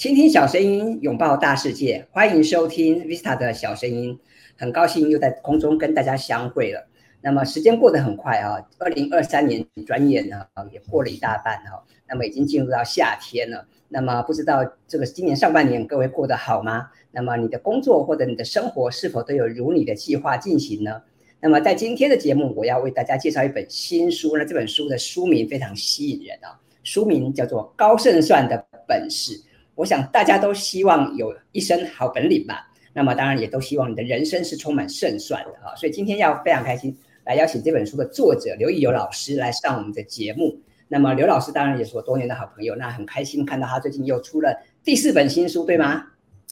倾听小声音，拥抱大世界，欢迎收听 Vista 的小声音。很高兴又在空中跟大家相会了。那么时间过得很快啊，二零二三年转眼呢也过了一大半哈。那么已经进入到夏天了。那么不知道这个今年上半年各位过得好吗？那么你的工作或者你的生活是否都有如你的计划进行呢？那么在今天的节目，我要为大家介绍一本新书。那这本书的书名非常吸引人啊，书名叫做《高胜算的本事》。我想大家都希望有一身好本领吧。那么当然也都希望你的人生是充满胜算的啊。所以今天要非常开心。来邀请这本书的作者刘益友老师来上我们的节目。那么刘老师当然也是我多年的好朋友，那很开心看到他最近又出了第四本新书，对吗？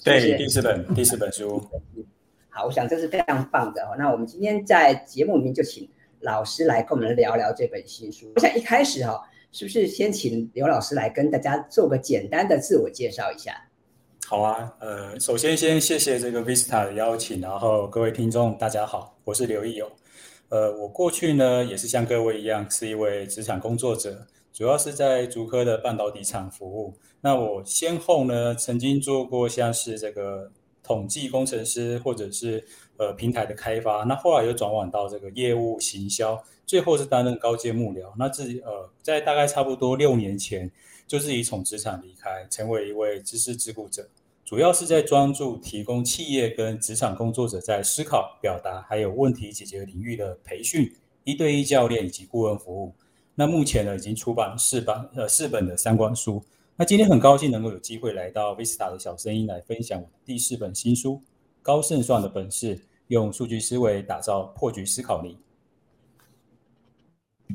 对，是是第四本第四本书。好，我想这是非常棒的哦。那我们今天在节目里面就请老师来跟我们聊聊这本新书。我想一开始哈，是不是先请刘老师来跟大家做个简单的自我介绍一下？好啊，呃，首先先谢谢这个 Vista 的邀请，然后各位听众大家好，我是刘益友。呃，我过去呢也是像各位一样，是一位职场工作者，主要是在竹科的半导体厂服务。那我先后呢曾经做过像是这个统计工程师，或者是呃平台的开发。那后来又转往到这个业务行销，最后是担任高阶幕僚。那自己呃在大概差不多六年前，就自己从职场离开，成为一位知识自雇者。主要是在专注提供企业跟职场工作者在思考、表达还有问题解决领域的培训、一对一教练以及顾问服务。那目前呢，已经出版四本呃四本的相关书。那今天很高兴能够有机会来到 Vista 的小声音来分享我的第四本新书《高胜算的本事》，用数据思维打造破局思考力。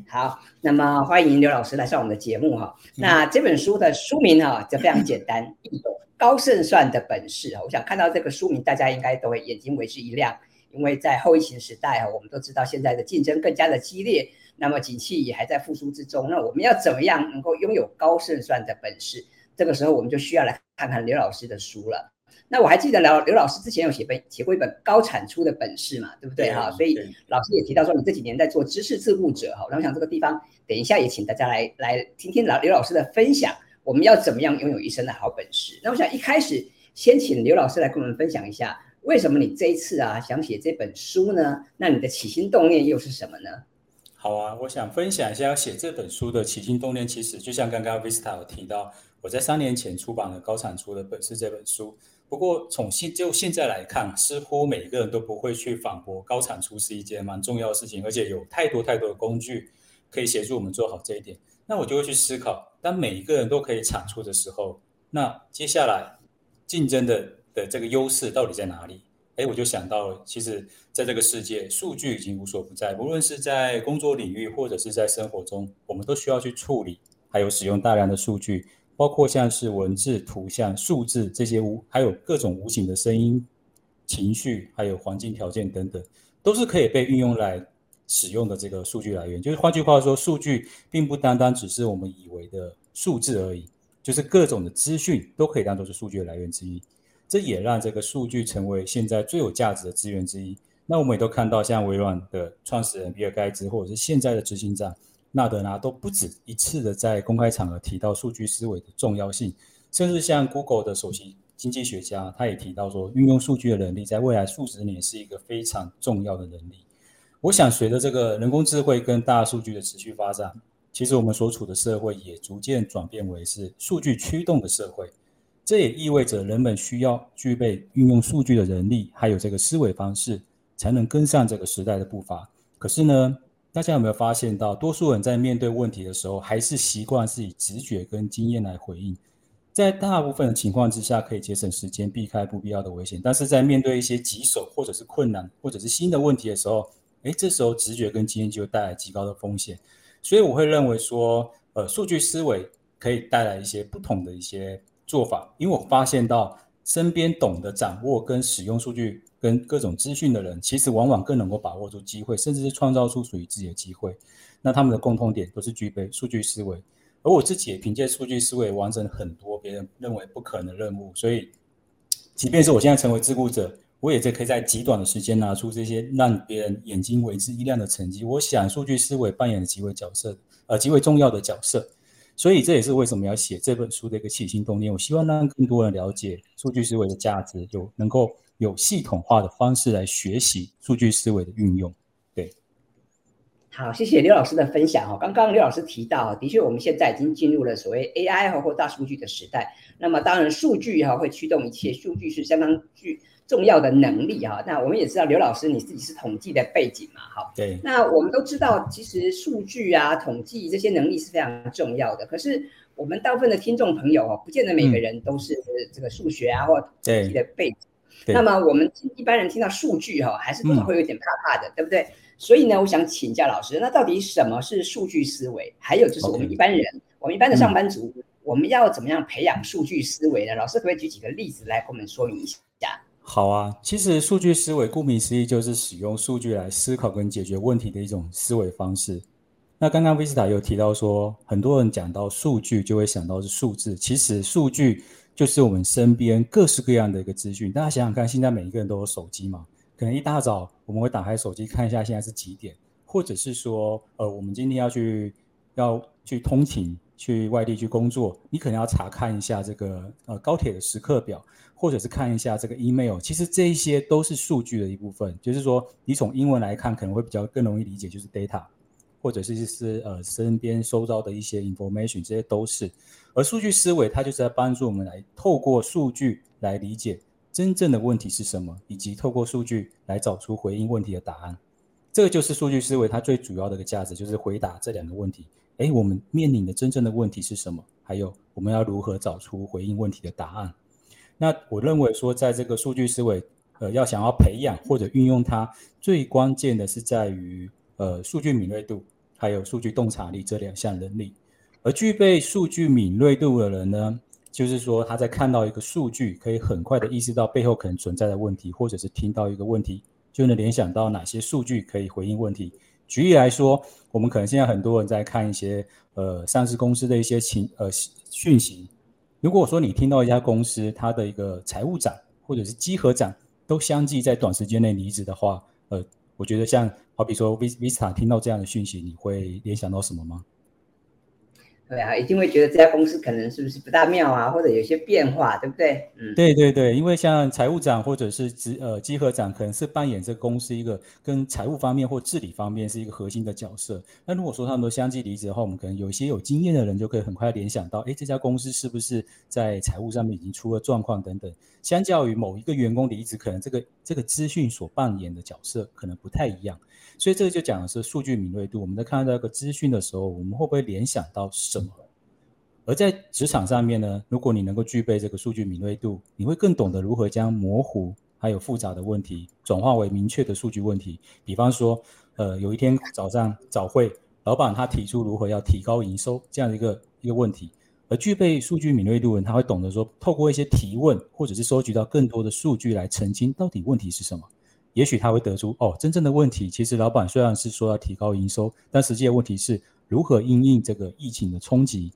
好，那么欢迎刘老师来上我们的节目哈。那这本书的书名哈就非常简单易懂。高胜算的本事啊！我想看到这个书名，大家应该都会眼睛为之一亮，因为在后疫情时代啊，我们都知道现在的竞争更加的激烈，那么景气也还在复苏之中。那我们要怎么样能够拥有高胜算的本事？这个时候我们就需要来看看刘老师的书了。那我还记得刘刘老师之前有写本写过一本高产出的本事嘛，对不对哈？所以老师也提到说，你这几年在做知识自雇者哈。那我想这个地方等一下也请大家来来听听老刘老师的分享。我们要怎么样拥有一身的好本事？那我想一开始先请刘老师来跟我们分享一下，为什么你这一次啊想写这本书呢？那你的起心动念又是什么呢？好啊，我想分享一下要写这本书的起心动念。其实就像刚刚 Vista 有提到，我在三年前出版了《高产出的本事》这本书。不过从现就现在来看，似乎每个人都不会去反驳高产出是一件蛮重要的事情，而且有太多太多的工具可以协助我们做好这一点。那我就会去思考，当每一个人都可以产出的时候，那接下来竞争的的这个优势到底在哪里？诶，我就想到了，其实在这个世界，数据已经无所不在，无论是在工作领域或者是在生活中，我们都需要去处理，还有使用大量的数据，包括像是文字、图像、数字这些无，还有各种无形的声音、情绪，还有环境条件等等，都是可以被运用来。使用的这个数据来源，就是换句话说，数据并不单单只是我们以为的数字而已，就是各种的资讯都可以当做是数据的来源之一。这也让这个数据成为现在最有价值的资源之一。那我们也都看到，像微软的创始人比尔盖茨，或者是现在的执行长纳德纳，都不止一次的在公开场合提到数据思维的重要性。甚至像 Google 的首席经济学家，他也提到说，运用数据的能力，在未来数十年是一个非常重要的能力。我想，随着这个人工智慧跟大数据的持续发展，其实我们所处的社会也逐渐转变为是数据驱动的社会。这也意味着人们需要具备运用数据的能力，还有这个思维方式，才能跟上这个时代的步伐。可是呢，大家有没有发现到，多数人在面对问题的时候，还是习惯是以直觉跟经验来回应。在大部分的情况之下，可以节省时间，避开不必要的危险。但是在面对一些棘手或者是困难，或者是新的问题的时候，哎，这时候直觉跟经验就带来极高的风险，所以我会认为说，呃，数据思维可以带来一些不同的一些做法，因为我发现到身边懂得掌握跟使用数据跟各种资讯的人，其实往往更能够把握住机会，甚至是创造出属于自己的机会。那他们的共通点都是具备数据思维，而我自己也凭借数据思维完成很多别人认为不可能的任务，所以，即便是我现在成为自雇者。我也在可以在极短的时间拿出这些让别人眼睛为之一亮的成绩。我想，数据思维扮演了极为角色，呃，极为重要的角色。所以这也是为什么要写这本书的一个起心动念。我希望让更多人了解数据思维的价值，有能够有系统化的方式来学习数据思维的运用。对，好，谢谢刘老师的分享哈。刚刚刘老师提到，的确我们现在已经进入了所谓 AI 和或大数据的时代。那么当然，数据哈会驱动一切，数据是相当具重要的能力哈。那我们也知道，刘老师你自己是统计的背景嘛，哈。对。那我们都知道，其实数据啊、统计这些能力是非常重要的。可是我们大部分的听众朋友哦，不见得每个人都是这个数学啊或统计的背景。那么我们一般人听到数据哈，还是多少会有点怕怕的，嗯、对不对？所以呢，我想请教老师，那到底什么是数据思维？还有就是我们一般人.我们一般的上班族，嗯、我们要怎么样培养数据思维呢？老师可不可以举几个例子来给我们说明一下？好啊，其实数据思维顾名思义就是使用数据来思考跟解决问题的一种思维方式。那刚刚 Vista 有提到说，很多人讲到数据就会想到是数字，其实数据就是我们身边各式各样的一个资讯。大家想想看，现在每一个人都有手机嘛，可能一大早我们会打开手机看一下现在是几点，或者是说，呃，我们今天要去要去通勤。去外地去工作，你可能要查看一下这个呃高铁的时刻表，或者是看一下这个 email。其实这一些都是数据的一部分，就是说你从英文来看可能会比较更容易理解，就是 data，或者是是呃身边收到的一些 information，这些都是。而数据思维它就是在帮助我们来透过数据来理解真正的问题是什么，以及透过数据来找出回应问题的答案。这个就是数据思维它最主要的一个价值，就是回答这两个问题。哎，我们面临的真正的问题是什么？还有，我们要如何找出回应问题的答案？那我认为说，在这个数据思维，呃，要想要培养或者运用它，最关键的是在于，呃，数据敏锐度，还有数据洞察力这两项能力。而具备数据敏锐度的人呢，就是说他在看到一个数据，可以很快的意识到背后可能存在的问题，或者是听到一个问题，就能联想到哪些数据可以回应问题。举例来说，我们可能现在很多人在看一些呃上市公司的一些情呃讯息。如果说你听到一家公司它的一个财务长或者是稽核长都相继在短时间内离职的话，呃，我觉得像好比说 Vista 听到这样的讯息，你会联想到什么吗？对啊，一定会觉得这家公司可能是不是不大妙啊，或者有些变化，对不对？嗯，对对对，因为像财务长或者是执呃稽核长，可能是扮演这公司一个跟财务方面或治理方面是一个核心的角色。那如果说他们都相继离职的话，我们可能有一些有经验的人就可以很快联想到，哎，这家公司是不是在财务上面已经出了状况等等。相较于某一个员工离职，可能这个这个资讯所扮演的角色可能不太一样。所以这个就讲的是数据敏锐度。我们在看到这个资讯的时候，我们会不会联想到什么？而在职场上面呢，如果你能够具备这个数据敏锐度，你会更懂得如何将模糊还有复杂的问题转化为明确的数据问题。比方说，呃，有一天早上早会，老板他提出如何要提高营收这样的一个一个问题，而具备数据敏锐度的人，他会懂得说，透过一些提问或者是收集到更多的数据来澄清到底问题是什么。也许他会得出，哦，真正的问题其实老板虽然是说要提高营收，但实际的问题是如何因应这个疫情的冲击。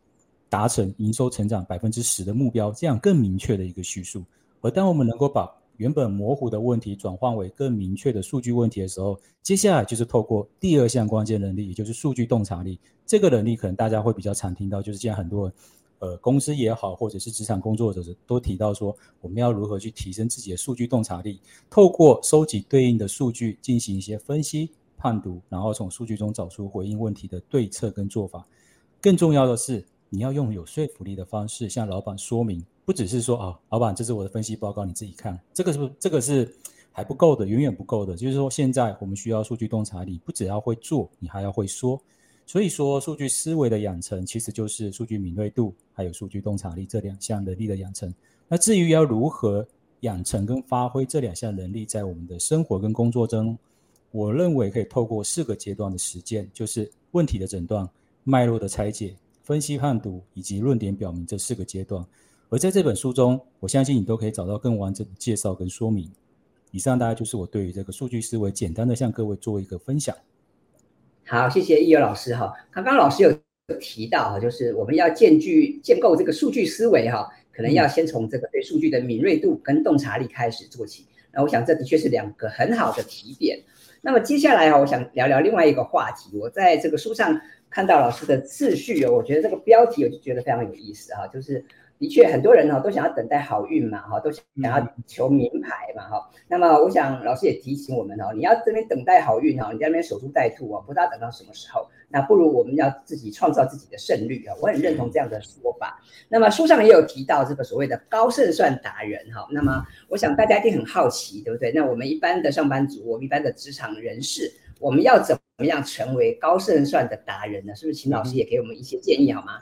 达成营收成长百分之十的目标，这样更明确的一个叙述。而当我们能够把原本模糊的问题转换为更明确的数据问题的时候，接下来就是透过第二项关键能力，也就是数据洞察力。这个能力可能大家会比较常听到，就是现在很多呃公司也好，或者是职场工作者都提到说，我们要如何去提升自己的数据洞察力，透过收集对应的数据进行一些分析判读，然后从数据中找出回应问题的对策跟做法。更重要的是，你要用有说服力的方式向老板说明，不只是说啊，老板，这是我的分析报告，你自己看。这个是不是这个是还不够的，远远不够的。就是说，现在我们需要数据洞察力，不只要会做，你还要会说。所以说，数据思维的养成，其实就是数据敏锐度还有数据洞察力这两项能力的养成。那至于要如何养成跟发挥这两项能力，在我们的生活跟工作中，我认为可以透过四个阶段的实践，就是问题的诊断、脉络的拆解。分析判读以及论点表明这四个阶段，而在这本书中，我相信你都可以找到更完整的介绍跟说明。以上大概就是我对于这个数据思维简单的向各位做一个分享。好，谢谢易友老师哈。刚刚老师有提到哈，就是我们要建具建构这个数据思维哈，可能要先从这个对数据的敏锐度跟洞察力开始做起。那我想这的确是两个很好的提点。那么接下来啊，我想聊聊另外一个话题。我在这个书上看到老师的次序哦，我觉得这个标题我就觉得非常有意思哈，就是。的确，很多人哈都想要等待好运嘛，哈，都想要求名牌嘛，哈。那么，我想老师也提醒我们哦，你要这边等待好运哈，你在那边守株待兔哦，不知道等到什么时候。那不如我们要自己创造自己的胜率啊，我很认同这样的说法。那么书上也有提到这个所谓的高胜算达人哈。那么，我想大家一定很好奇，对不对？那我们一般的上班族，我们一般的职场人士，我们要怎么样成为高胜算的达人呢？是不是请老师也给我们一些建议好吗？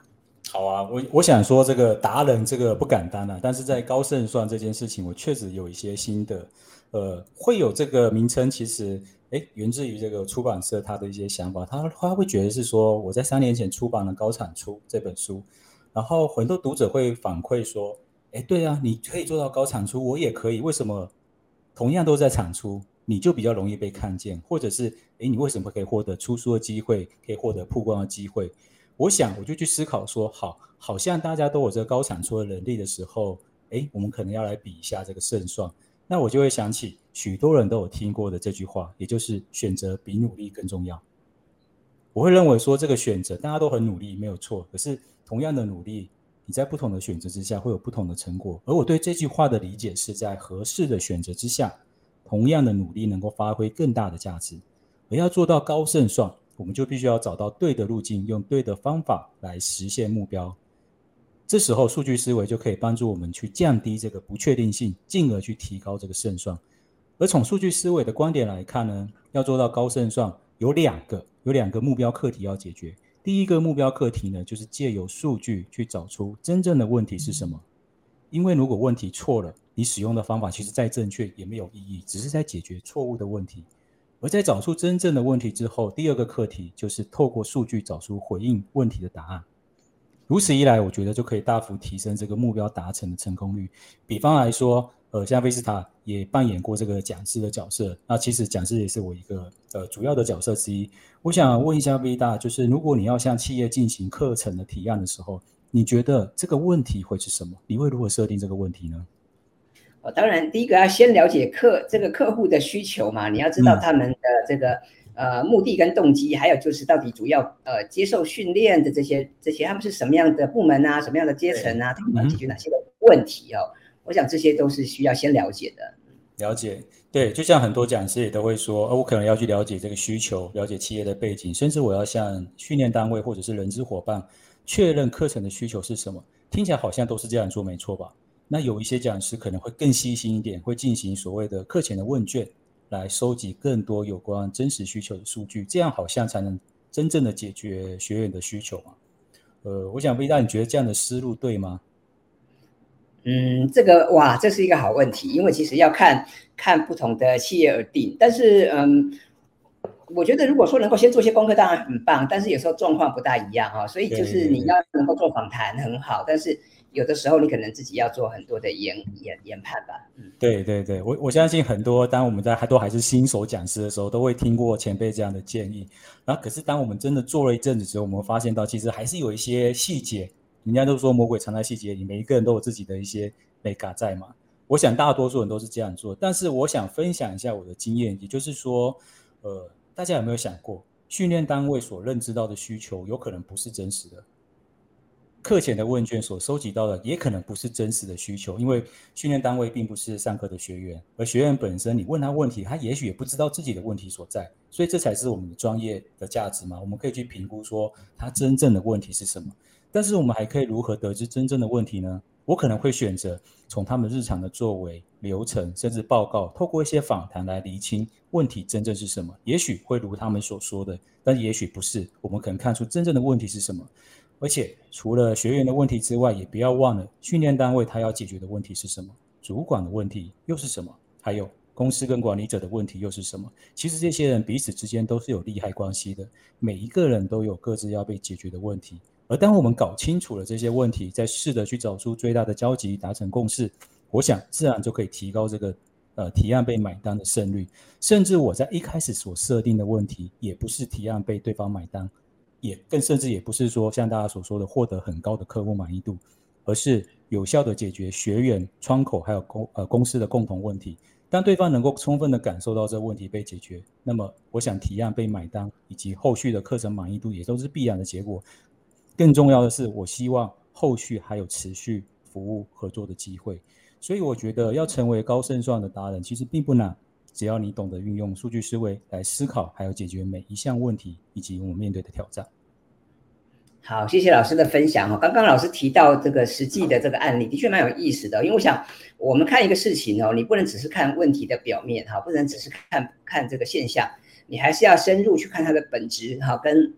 好啊，我我想说这个达人这个不敢当啊，但是在高胜算这件事情，我确实有一些心得。呃，会有这个名称，其实诶源自于这个出版社他的一些想法，他他会觉得是说我在三年前出版了《高产出》这本书，然后很多读者会反馈说，诶对啊，你可以做到高产出，我也可以，为什么同样都在产出，你就比较容易被看见，或者是诶你为什么可以获得出书的机会，可以获得曝光的机会？我想，我就去思考说，好，好像大家都有这个高产出的能力的时候，诶，我们可能要来比一下这个胜算。那我就会想起许多人都有听过的这句话，也就是选择比努力更重要。我会认为说，这个选择大家都很努力，没有错。可是同样的努力，你在不同的选择之下会有不同的成果。而我对这句话的理解是在合适的选择之下，同样的努力能够发挥更大的价值。而要做到高胜算。我们就必须要找到对的路径，用对的方法来实现目标。这时候，数据思维就可以帮助我们去降低这个不确定性，进而去提高这个胜算。而从数据思维的观点来看呢，要做到高胜算，有两个有两个目标课题要解决。第一个目标课题呢，就是借由数据去找出真正的问题是什么。因为如果问题错了，你使用的方法其实再正确也没有意义，只是在解决错误的问题。而在找出真正的问题之后，第二个课题就是透过数据找出回应问题的答案。如此一来，我觉得就可以大幅提升这个目标达成的成功率。比方来说，呃，像 Vista 也扮演过这个讲师的角色，那其实讲师也是我一个呃主要的角色之一。我想问一下 Vita，就是如果你要向企业进行课程的提案的时候，你觉得这个问题会是什么？你会如何设定这个问题呢？当然，第一个要先了解客这个客户的需求嘛，你要知道他们的这个、嗯、呃目的跟动机，还有就是到底主要呃接受训练的这些这些他们是什么样的部门啊，什么样的阶层啊，他们要解决哪些的问题哦？嗯、我想这些都是需要先了解的。了解，对，就像很多讲师也都会说，呃，我可能要去了解这个需求，了解企业的背景，甚至我要向训练单位或者是人资伙伴确认课程的需求是什么。听起来好像都是这样做，没错吧？那有一些讲师可能会更细心一点，会进行所谓的课前的问卷，来收集更多有关真实需求的数据，这样好像才能真正的解决学员的需求嘛。呃，我想问一下，你觉得这样的思路对吗？嗯，这个哇，这是一个好问题，因为其实要看看不同的企业而定。但是，嗯，我觉得如果说能够先做些功课，当然很棒。但是有时候状况不大一样哈，所以就是你要能够做访谈很好，但是。有的时候你可能自己要做很多的研研研判吧。嗯，对对对，我我相信很多，当我们在还都还是新手讲师的时候，都会听过前辈这样的建议。然后，可是当我们真的做了一阵子之后，我们发现到其实还是有一些细节。人家都说魔鬼藏在细节里，每一个人都有自己的一些美感在嘛。我想大多数人都是这样做，但是我想分享一下我的经验，也就是说，呃，大家有没有想过，训练单位所认知到的需求，有可能不是真实的。课前的问卷所收集到的也可能不是真实的需求，因为训练单位并不是上课的学员，而学员本身，你问他问题，他也许也不知道自己的问题所在，所以这才是我们的专业的价值嘛。我们可以去评估说他真正的问题是什么，但是我们还可以如何得知真正的问题呢？我可能会选择从他们日常的作为、流程，甚至报告，透过一些访谈来厘清问题真正是什么。也许会如他们所说的，但也许不是。我们可能看出真正的问题是什么。而且除了学员的问题之外，也不要忘了训练单位他要解决的问题是什么，主管的问题又是什么，还有公司跟管理者的问题又是什么？其实这些人彼此之间都是有利害关系的，每一个人都有各自要被解决的问题。而当我们搞清楚了这些问题，再试着去找出最大的交集，达成共识，我想自然就可以提高这个呃提案被买单的胜率。甚至我在一开始所设定的问题，也不是提案被对方买单。也更甚至也不是说像大家所说的获得很高的客户满意度，而是有效的解决学员窗口还有公呃公司的共同问题。当对方能够充分的感受到这个问题被解决，那么我想提案被买单，以及后续的课程满意度也都是必然的结果。更重要的是，我希望后续还有持续服务合作的机会。所以我觉得要成为高胜算的达人，其实并不难，只要你懂得运用数据思维来思考，还有解决每一项问题以及我们面对的挑战。好，谢谢老师的分享哈。刚刚老师提到这个实际的这个案例，的确蛮有意思的。因为我想，我们看一个事情哦，你不能只是看问题的表面哈，不能只是看看这个现象，你还是要深入去看它的本质哈，跟。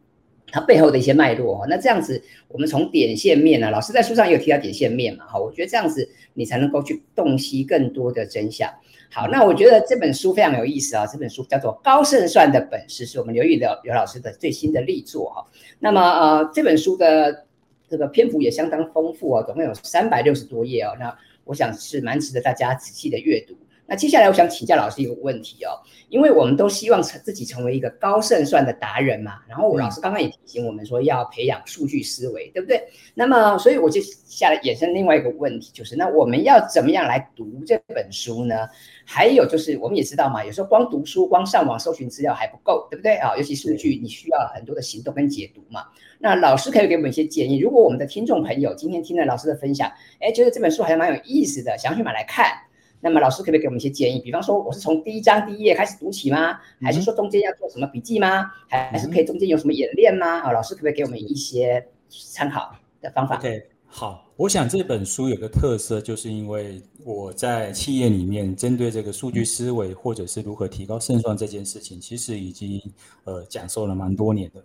它背后的一些脉络，那这样子，我们从点线面呢，老师在书上也有提到点线面嘛，哈，我觉得这样子你才能够去洞悉更多的真相。好，那我觉得这本书非常有意思啊，这本书叫做《高胜算的本事》，是我们刘玉的刘老师的最新的力作哈。那么呃，这本书的这个篇幅也相当丰富啊，总共有三百六十多页哦，那我想是蛮值得大家仔细的阅读。那接下来我想请教老师一个问题哦，因为我们都希望成自己成为一个高胜算的达人嘛，然后老师刚刚也提醒我们说要培养数据思维，对不对？那么所以我就下来衍生另外一个问题，就是那我们要怎么样来读这本书呢？还有就是我们也知道嘛，有时候光读书、光上网搜寻资料还不够，对不对啊？尤其数据你需要很多的行动跟解读嘛。那老师可以给我们一些建议，如果我们的听众朋友今天听了老师的分享，哎，觉得这本书好像蛮有意思的，想要去买来看。那么老师可不可以给我们一些建议？比方说，我是从第一章第一页开始读起吗？还是说中间要做什么笔记吗？还还是可以中间有什么演练吗？啊，老师可不可以给我们一些参考的方法？OK，好，我想这本书有个特色，就是因为我在企业里面针对这个数据思维或者是如何提高胜算这件事情，其实已经呃讲授了蛮多年的，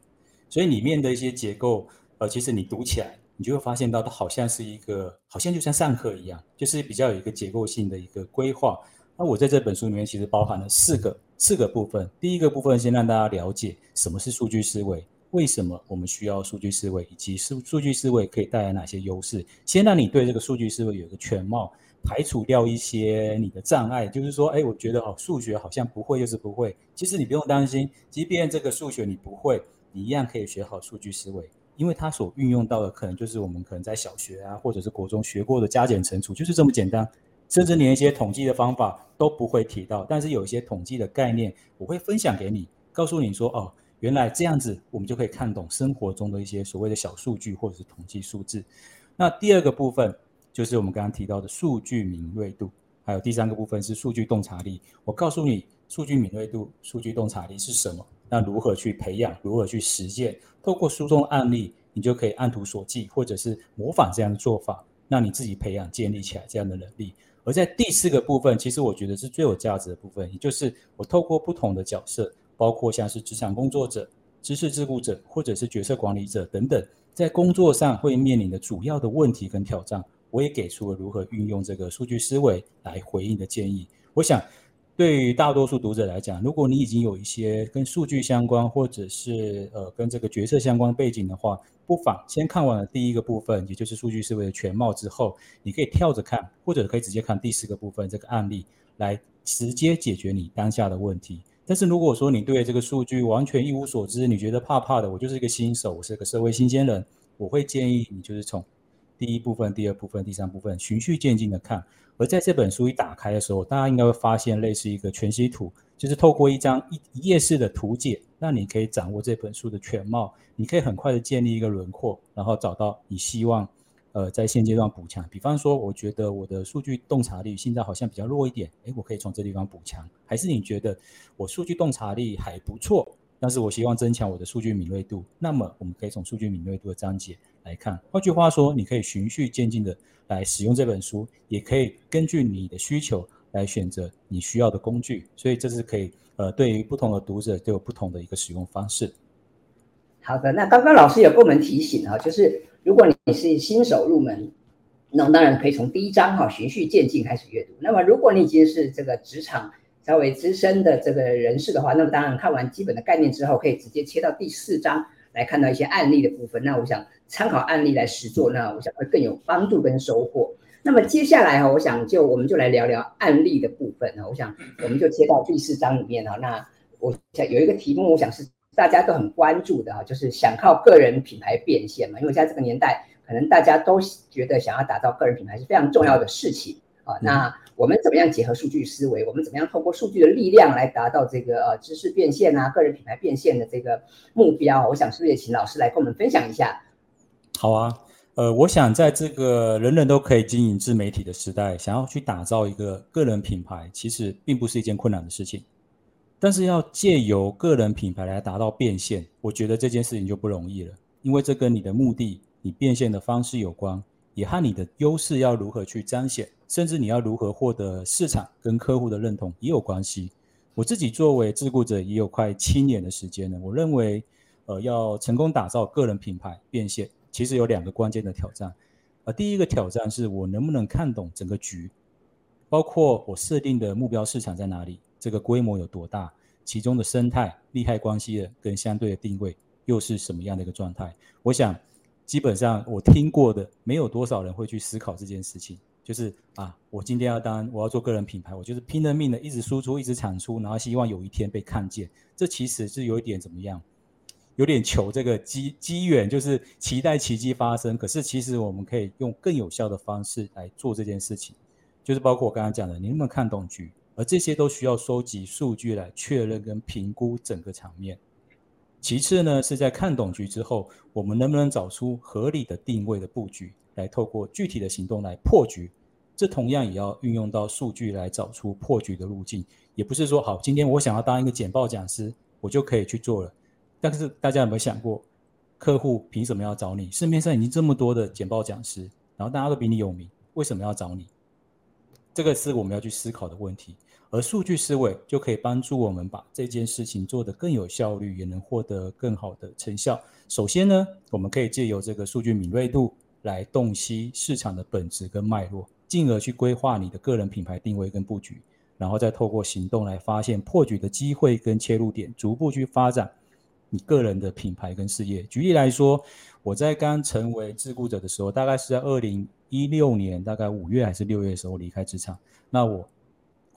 所以里面的一些结构，呃，其实你读起来。你就会发现到，它好像是一个，好像就像上课一样，就是比较有一个结构性的一个规划。那我在这本书里面其实包含了四个四个部分。第一个部分先让大家了解什么是数据思维，为什么我们需要数据思维，以及数数据思维可以带来哪些优势。先让你对这个数据思维有一个全貌，排除掉一些你的障碍，就是说，哎，我觉得哦，数学好像不会，就是不会。其实你不用担心，即便这个数学你不会，你一样可以学好数据思维。因为它所运用到的可能就是我们可能在小学啊，或者是国中学过的加减乘除，就是这么简单，甚至连一些统计的方法都不会提到。但是有一些统计的概念，我会分享给你，告诉你说，哦，原来这样子，我们就可以看懂生活中的一些所谓的小数据或者是统计数字。那第二个部分就是我们刚刚提到的数据敏锐度，还有第三个部分是数据洞察力。我告诉你，数据敏锐度、数据洞察力是什么？那如何去培养？如何去实践？透过书中案例，你就可以按图索骥，或者是模仿这样的做法，让你自己培养、建立起来这样的能力。而在第四个部分，其实我觉得是最有价值的部分，也就是我透过不同的角色，包括像是职场工作者、知识自雇者，或者是决策管理者等等，在工作上会面临的主要的问题跟挑战，我也给出了如何运用这个数据思维来回应的建议。我想。对于大多数读者来讲，如果你已经有一些跟数据相关，或者是呃跟这个决策相关背景的话，不妨先看完了第一个部分，也就是数据思维的全貌之后，你可以跳着看，或者可以直接看第四个部分这个案例，来直接解决你当下的问题。但是如果说你对这个数据完全一无所知，你觉得怕怕的，我就是一个新手，我是个社会新鲜人，我会建议你就是从第一部分、第二部分、第三部分循序渐进的看。而在这本书一打开的时候，大家应该会发现类似一个全息图，就是透过一张一一页式的图解，让你可以掌握这本书的全貌。你可以很快的建立一个轮廓，然后找到你希望，呃，在现阶段补强。比方说，我觉得我的数据洞察力现在好像比较弱一点，诶，我可以从这地方补强。还是你觉得我数据洞察力还不错，但是我希望增强我的数据敏锐度，那么我们可以从数据敏锐度的章节来看。换句话说，你可以循序渐进的。来使用这本书，也可以根据你的需求来选择你需要的工具，所以这是可以呃，对于不同的读者都有不同的一个使用方式。好的，那刚刚老师有跟我们提醒啊，就是如果你是新手入门，那当然可以从第一章哈循序渐进开始阅读。那么如果你已经是这个职场稍微资深的这个人士的话，那么当然看完基本的概念之后，可以直接切到第四章。来看到一些案例的部分，那我想参考案例来实做，那我想会更有帮助跟收获。那么接下来哈，我想就我们就来聊聊案例的部分。我想我们就切到第四章里面哈。那我想有一个题目，我想是大家都很关注的哈，就是想靠个人品牌变现嘛。因为在这个年代，可能大家都觉得想要打造个人品牌是非常重要的事情啊。那我们怎么样结合数据思维？我们怎么样通过数据的力量来达到这个呃知识变现啊、个人品牌变现的这个目标？我想是不是也请老师来跟我们分享一下？好啊，呃，我想在这个人人都可以经营自媒体的时代，想要去打造一个个人品牌，其实并不是一件困难的事情。但是要借由个人品牌来达到变现，我觉得这件事情就不容易了，因为这跟你的目的、你变现的方式有关，也和你的优势要如何去彰显，甚至你要如何获得市场跟客户的认同也有关系。我自己作为自雇者也有快七年的时间了，我认为，呃，要成功打造个人品牌变现，其实有两个关键的挑战。呃，第一个挑战是我能不能看懂整个局，包括我设定的目标市场在哪里。这个规模有多大？其中的生态、利害关系的跟相对的定位又是什么样的一个状态？我想，基本上我听过的，没有多少人会去思考这件事情。就是啊，我今天要当我要做个人品牌，我就是拼了命的一直输出、一直产出，然后希望有一天被看见。这其实是有一点怎么样？有点求这个机 机缘，就是期待奇迹发生。可是其实我们可以用更有效的方式来做这件事情，就是包括我刚刚讲的，你能不能看懂局？而这些都需要收集数据来确认跟评估整个场面。其次呢，是在看懂局之后，我们能不能找出合理的定位的布局，来透过具体的行动来破局。这同样也要运用到数据来找出破局的路径。也不是说好，今天我想要当一个简报讲师，我就可以去做了。但是大家有没有想过，客户凭什么要找你？市面上已经这么多的简报讲师，然后大家都比你有名，为什么要找你？这个是我们要去思考的问题，而数据思维就可以帮助我们把这件事情做得更有效率，也能获得更好的成效。首先呢，我们可以借由这个数据敏锐度来洞悉市场的本质跟脉络，进而去规划你的个人品牌定位跟布局，然后再透过行动来发现破局的机会跟切入点，逐步去发展你个人的品牌跟事业。举例来说，我在刚成为自雇者的时候，大概是在二零。一六年大概五月还是六月的时候离开职场，那我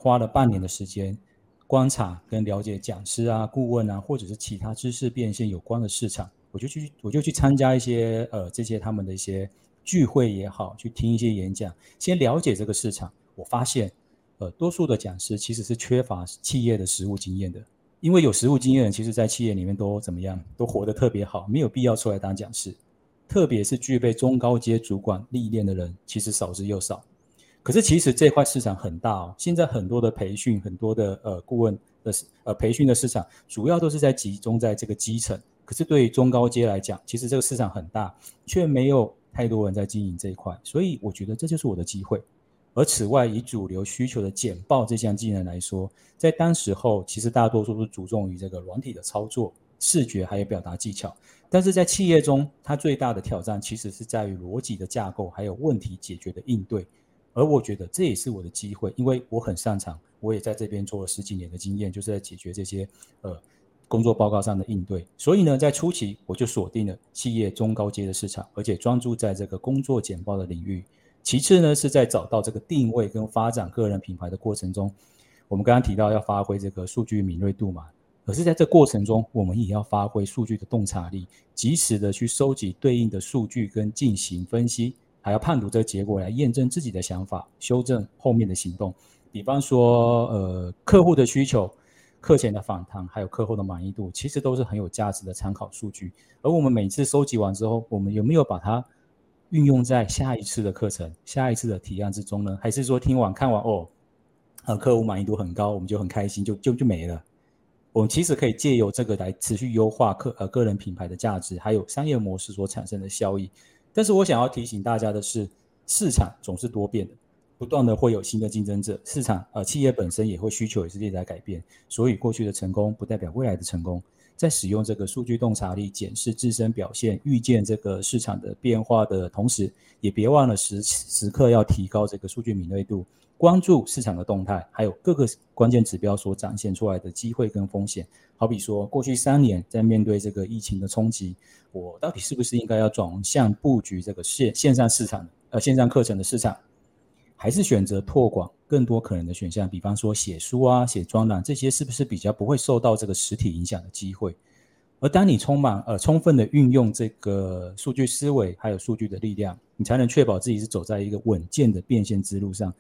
花了半年的时间观察跟了解讲师啊、顾问啊，或者是其他知识变现有关的市场，我就去我就去参加一些呃这些他们的一些聚会也好，去听一些演讲，先了解这个市场。我发现呃多数的讲师其实是缺乏企业的实务经验的，因为有实务经验的，其实在企业里面都怎么样，都活得特别好，没有必要出来当讲师。特别是具备中高阶主管历练的人，其实少之又少。可是其实这块市场很大哦。现在很多的培训，很多的呃顾问的呃培训的市场，主要都是在集中在这个基层。可是对于中高阶来讲，其实这个市场很大，却没有太多人在经营这一块。所以我觉得这就是我的机会。而此外，以主流需求的简报这项技能来说，在当时候，其实大多数是注重于这个软体的操作。视觉还有表达技巧，但是在企业中，它最大的挑战其实是在于逻辑的架构，还有问题解决的应对。而我觉得这也是我的机会，因为我很擅长，我也在这边做了十几年的经验，就是在解决这些呃工作报告上的应对。所以呢，在初期我就锁定了企业中高阶的市场，而且专注在这个工作简报的领域。其次呢，是在找到这个定位跟发展个人品牌的过程中，我们刚刚提到要发挥这个数据敏锐度嘛。可是，在这过程中，我们也要发挥数据的洞察力，及时的去收集对应的数据跟进行分析，还要判读这个结果来验证自己的想法，修正后面的行动。比方说，呃，客户的需求、课前的访谈，还有客户的满意度，其实都是很有价值的参考数据。而我们每次收集完之后，我们有没有把它运用在下一次的课程、下一次的提案之中呢？还是说听完看完哦，呃，客户满意度很高，我们就很开心，就就就没了？我们其实可以借由这个来持续优化客呃个人品牌的价值，还有商业模式所产生的效益。但是我想要提醒大家的是，市场总是多变的，不断的会有新的竞争者，市场呃企业本身也会需求也是一直在改变。所以过去的成功不代表未来的成功。在使用这个数据洞察力检视自身表现，预见这个市场的变化的同时，也别忘了时时刻要提高这个数据敏锐度。关注市场的动态，还有各个关键指标所展现出来的机会跟风险。好比说，过去三年在面对这个疫情的冲击，我到底是不是应该要转向布局这个线线上市场，呃，线上课程的市场，还是选择拓广更多可能的选项？比方说写书啊、写专栏这些，是不是比较不会受到这个实体影响的机会？而当你充满呃充分的运用这个数据思维，还有数据的力量，你才能确保自己是走在一个稳健的变现之路上。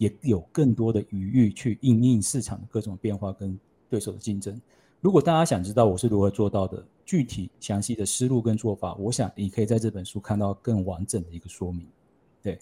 也有更多的余裕去应应市场的各种变化跟对手的竞争。如果大家想知道我是如何做到的，具体详细的思路跟做法，我想你可以在这本书看到更完整的一个说明。对，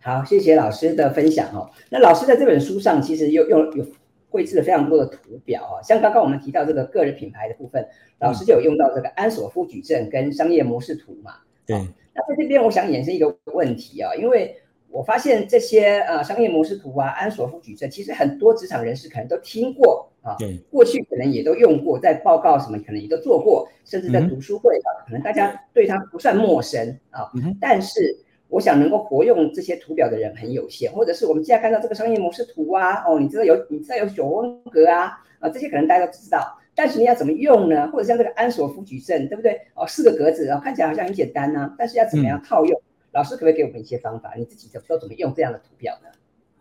好，谢谢老师的分享哦。那老师在这本书上其实又用有绘制了非常多的图表啊，像刚刚我们提到这个个人品牌的部分，老师就有用到这个安索夫矩阵跟商业模式图嘛。对，那在这边我想衍生一个问题啊，因为我发现这些呃商业模式图啊、安索夫矩阵，其实很多职场人士可能都听过啊，对，过去可能也都用过，在报告什么可能也都做过，甚至在读书会啊，嗯、可能大家对它不算陌生啊。嗯、但是我想能够活用这些图表的人很有限，或者是我们现在看到这个商业模式图啊，哦，你知道有你知道有九宫格啊啊，这些可能大家都知道，但是你要怎么用呢？或者像这个安索夫矩阵，对不对？哦，四个格子啊，看起来好像很简单呢、啊，但是要怎么样套用？嗯老师可不可以给我们一些方法？你自己都都怎么用这样的图表呢？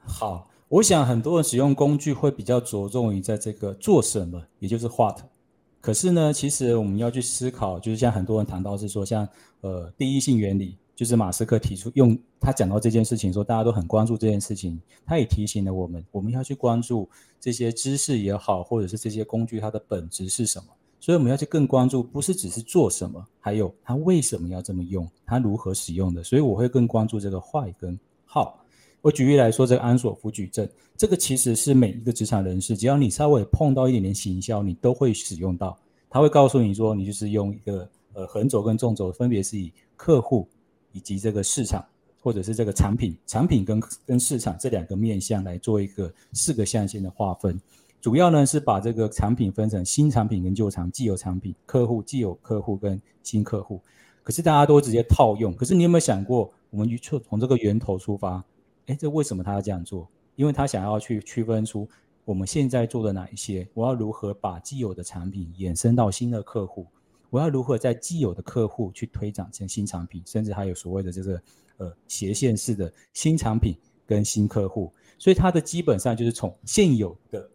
好，我想很多人使用工具会比较着重于在这个做什么，也就是 what。可是呢，其实我们要去思考，就是像很多人谈到是说，像呃第一性原理，就是马斯克提出用他讲到这件事情，说大家都很关注这件事情，他也提醒了我们，我们要去关注这些知识也好，或者是这些工具它的本质是什么。所以我们要去更关注，不是只是做什么，还有他为什么要这么用，他如何使用的。所以我会更关注这个坏跟好。我举例来说，这个安索夫矩阵，这个其实是每一个职场人士，只要你稍微碰到一点点行销，你都会使用到。他会告诉你说，你就是用一个呃横轴跟纵轴，分别是以客户以及这个市场，或者是这个产品，产品跟跟市场这两个面向来做一个四个象限的划分。主要呢是把这个产品分成新产品跟旧产既有产品、客户既有客户跟新客户。可是大家都直接套用。可是你有没有想过，我们从从这个源头出发？诶，这为什么他要这样做？因为他想要去区分出我们现在做的哪一些，我要如何把既有的产品衍生到新的客户？我要如何在既有的客户去推展成新产品，甚至还有所谓的这个呃斜线式的新产品跟新客户。所以它的基本上就是从现有的。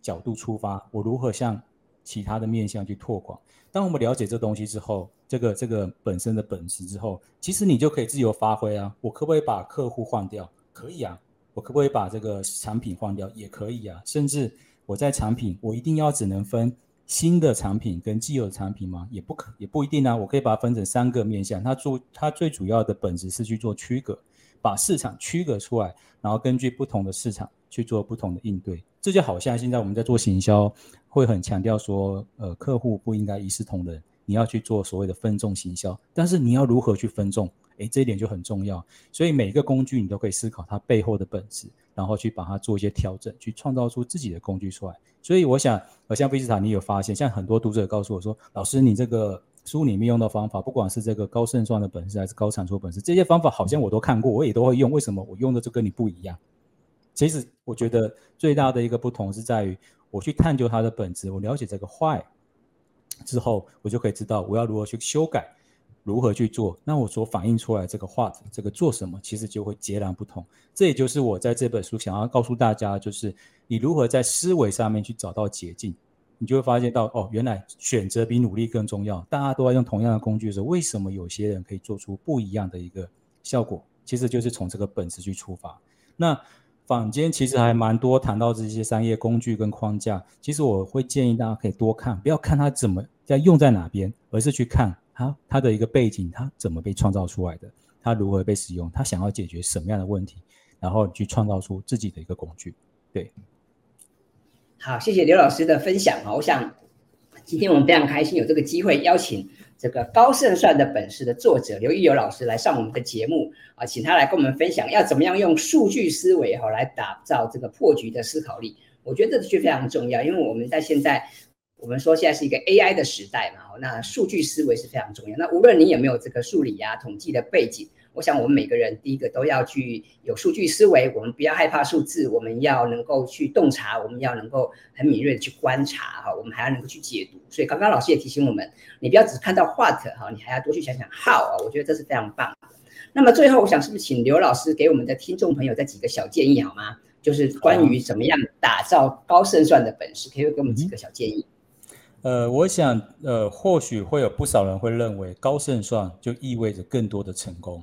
角度出发，我如何向其他的面向去拓广？当我们了解这东西之后，这个这个本身的本质之后，其实你就可以自由发挥啊！我可不可以把客户换掉？可以啊！我可不可以把这个产品换掉？也可以啊！甚至我在产品，我一定要只能分新的产品跟既有的产品吗？也不可，也不一定啊！我可以把它分成三个面向，它做它最主要的本质是去做区隔，把市场区隔出来，然后根据不同的市场去做不同的应对。这就好像现在我们在做行销，会很强调说，呃，客户不应该一视同仁，你要去做所谓的分众行销。但是你要如何去分众？诶，这一点就很重要。所以每一个工具你都可以思考它背后的本质，然后去把它做一些调整，去创造出自己的工具出来。所以我想，呃，像 Vista，你有发现，像很多读者告诉我说，老师，你这个书里面用的方法，不管是这个高胜算的本事，还是高产出本事，这些方法好像我都看过，我也都会用。为什么我用的就跟你不一样？其实我觉得最大的一个不同是在于，我去探究它的本质，我了解这个坏之后，我就可以知道我要如何去修改，如何去做。那我所反映出来这个 what 这个做什么，其实就会截然不同。这也就是我在这本书想要告诉大家，就是你如何在思维上面去找到捷径，你就会发现到哦，原来选择比努力更重要。大家都在用同样的工具的时候，为什么有些人可以做出不一样的一个效果？其实就是从这个本质去出发。那坊间其实还蛮多谈到这些商业工具跟框架，其实我会建议大家可以多看，不要看它怎么在用在哪边，而是去看它它的一个背景，它怎么被创造出来的，它如何被使用，它想要解决什么样的问题，然后去创造出自己的一个工具。对，好，谢谢刘老师的分享啊，我想今天我们非常开心有这个机会邀请。这个高胜算的本事的作者刘一友老师来上我们的节目啊，请他来跟我们分享要怎么样用数据思维哈来打造这个破局的思考力。我觉得这句非常重要，因为我们在现在我们说现在是一个 AI 的时代嘛，那数据思维是非常重要。那无论你有没有这个数理啊、统计的背景。我想，我们每个人第一个都要去有数据思维，我们不要害怕数字，我们要能够去洞察，我们要能够很敏锐的去观察哈，我们还要能够去解读。所以刚刚老师也提醒我们，你不要只看到 what 哈，你还要多去想想 how 啊，我觉得这是非常棒。那么最后，我想是不是请刘老师给我们的听众朋友再几个小建议好吗？就是关于怎么样打造高胜算的本事，可以给我们几个小建议？呃，我想呃，或许会有不少人会认为高胜算就意味着更多的成功。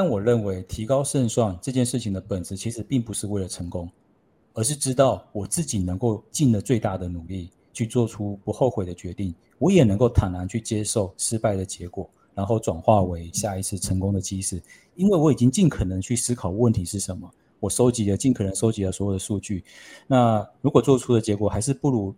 但我认为提高胜算这件事情的本质，其实并不是为了成功，而是知道我自己能够尽了最大的努力去做出不后悔的决定，我也能够坦然去接受失败的结果，然后转化为下一次成功的基石。因为我已经尽可能去思考问题是什么，我收集了尽可能收集了所有的数据。那如果做出的结果还是不如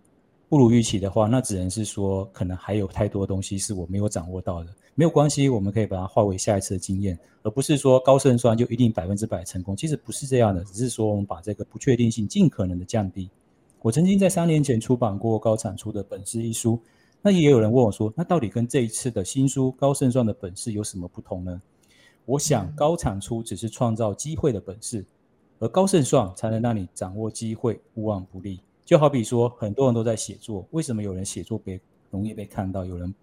不如预期的话，那只能是说可能还有太多东西是我没有掌握到的。没有关系，我们可以把它化为下一次的经验，而不是说高胜算就一定百分之百成功。其实不是这样的，只是说我们把这个不确定性尽可能的降低。我曾经在三年前出版过高产出的本事一书，那也有人问我说，那到底跟这一次的新书高胜算的本事有什么不同呢？我想高产出只是创造机会的本事，而高胜算才能让你掌握机会，无往不利。就好比说，很多人都在写作，为什么有人写作被容易被看到，有人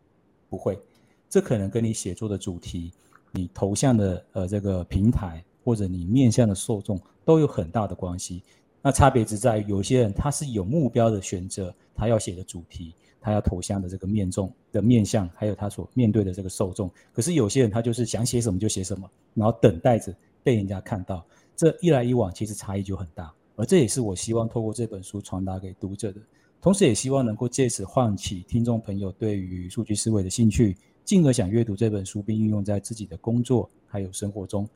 不会？这可能跟你写作的主题、你投向的呃这个平台，或者你面向的受众都有很大的关系。那差别只在于，有些人他是有目标的选择，他要写的主题，他要投向的这个面众的面向，还有他所面对的这个受众。可是有些人他就是想写什么就写什么，然后等待着被人家看到。这一来一往，其实差异就很大。而这也是我希望透过这本书传达给读者的，同时也希望能够借此唤起听众朋友对于数据思维的兴趣。进而想阅读这本书，并运用在自己的工作还有生活中，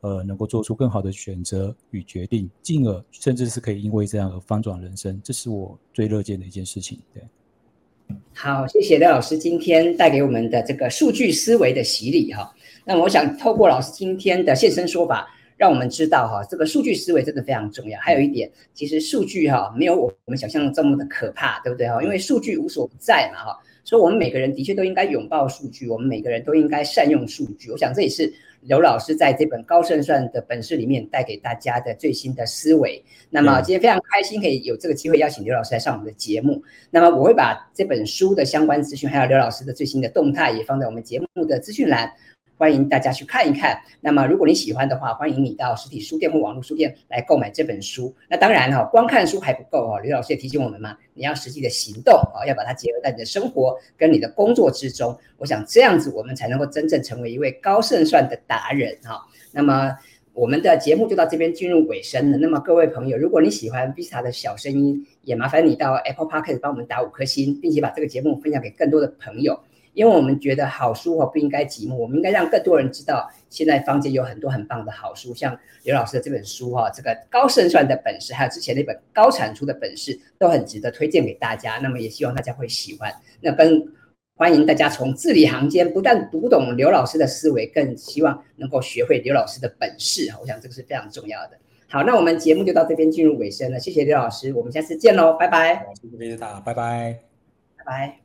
呃，能够做出更好的选择与决定，进而甚至是可以因为这样而翻转人生，这是我最乐见的一件事情。对，好，谢谢刘老师今天带给我们的这个数据思维的洗礼哈。那我想透过老师今天的现身说法，让我们知道哈，这个数据思维真的非常重要。还有一点，其实数据哈没有我们想象的这么的可怕，对不对哈？因为数据无所不在嘛哈。所以，我们每个人的确都应该拥抱数据，我们每个人都应该善用数据。我想，这也是刘老师在这本《高胜算的本事》里面带给大家的最新的思维。那么，今天非常开心可以有这个机会邀请刘老师来上我们的节目。那么，我会把这本书的相关资讯，还有刘老师的最新的动态，也放在我们节目的资讯栏。欢迎大家去看一看。那么，如果你喜欢的话，欢迎你到实体书店或网络书店来购买这本书。那当然哈，光看书还不够哈。刘老师也提醒我们嘛，你要实际的行动啊，要把它结合在你的生活跟你的工作之中。我想这样子，我们才能够真正成为一位高胜算的达人哈。那么，我们的节目就到这边进入尾声了。那么，各位朋友，如果你喜欢 Visa 的小声音，也麻烦你到 Apple Podcast 帮我们打五颗星，并且把这个节目分享给更多的朋友。因为我们觉得好书哈不应该寂寞，我们应该让更多人知道，现在坊间有很多很棒的好书，像刘老师的这本书哈，这个高胜算的本事，还有之前那本高产出的本事，都很值得推荐给大家。那么也希望大家会喜欢。那跟欢迎大家从字里行间不但读懂刘老师的思维，更希望能够学会刘老师的本事。我想这个是非常重要的。好，那我们节目就到这边进入尾声了，谢谢刘老师，我们下次见喽，拜拜。谢谢大家，拜拜，拜拜。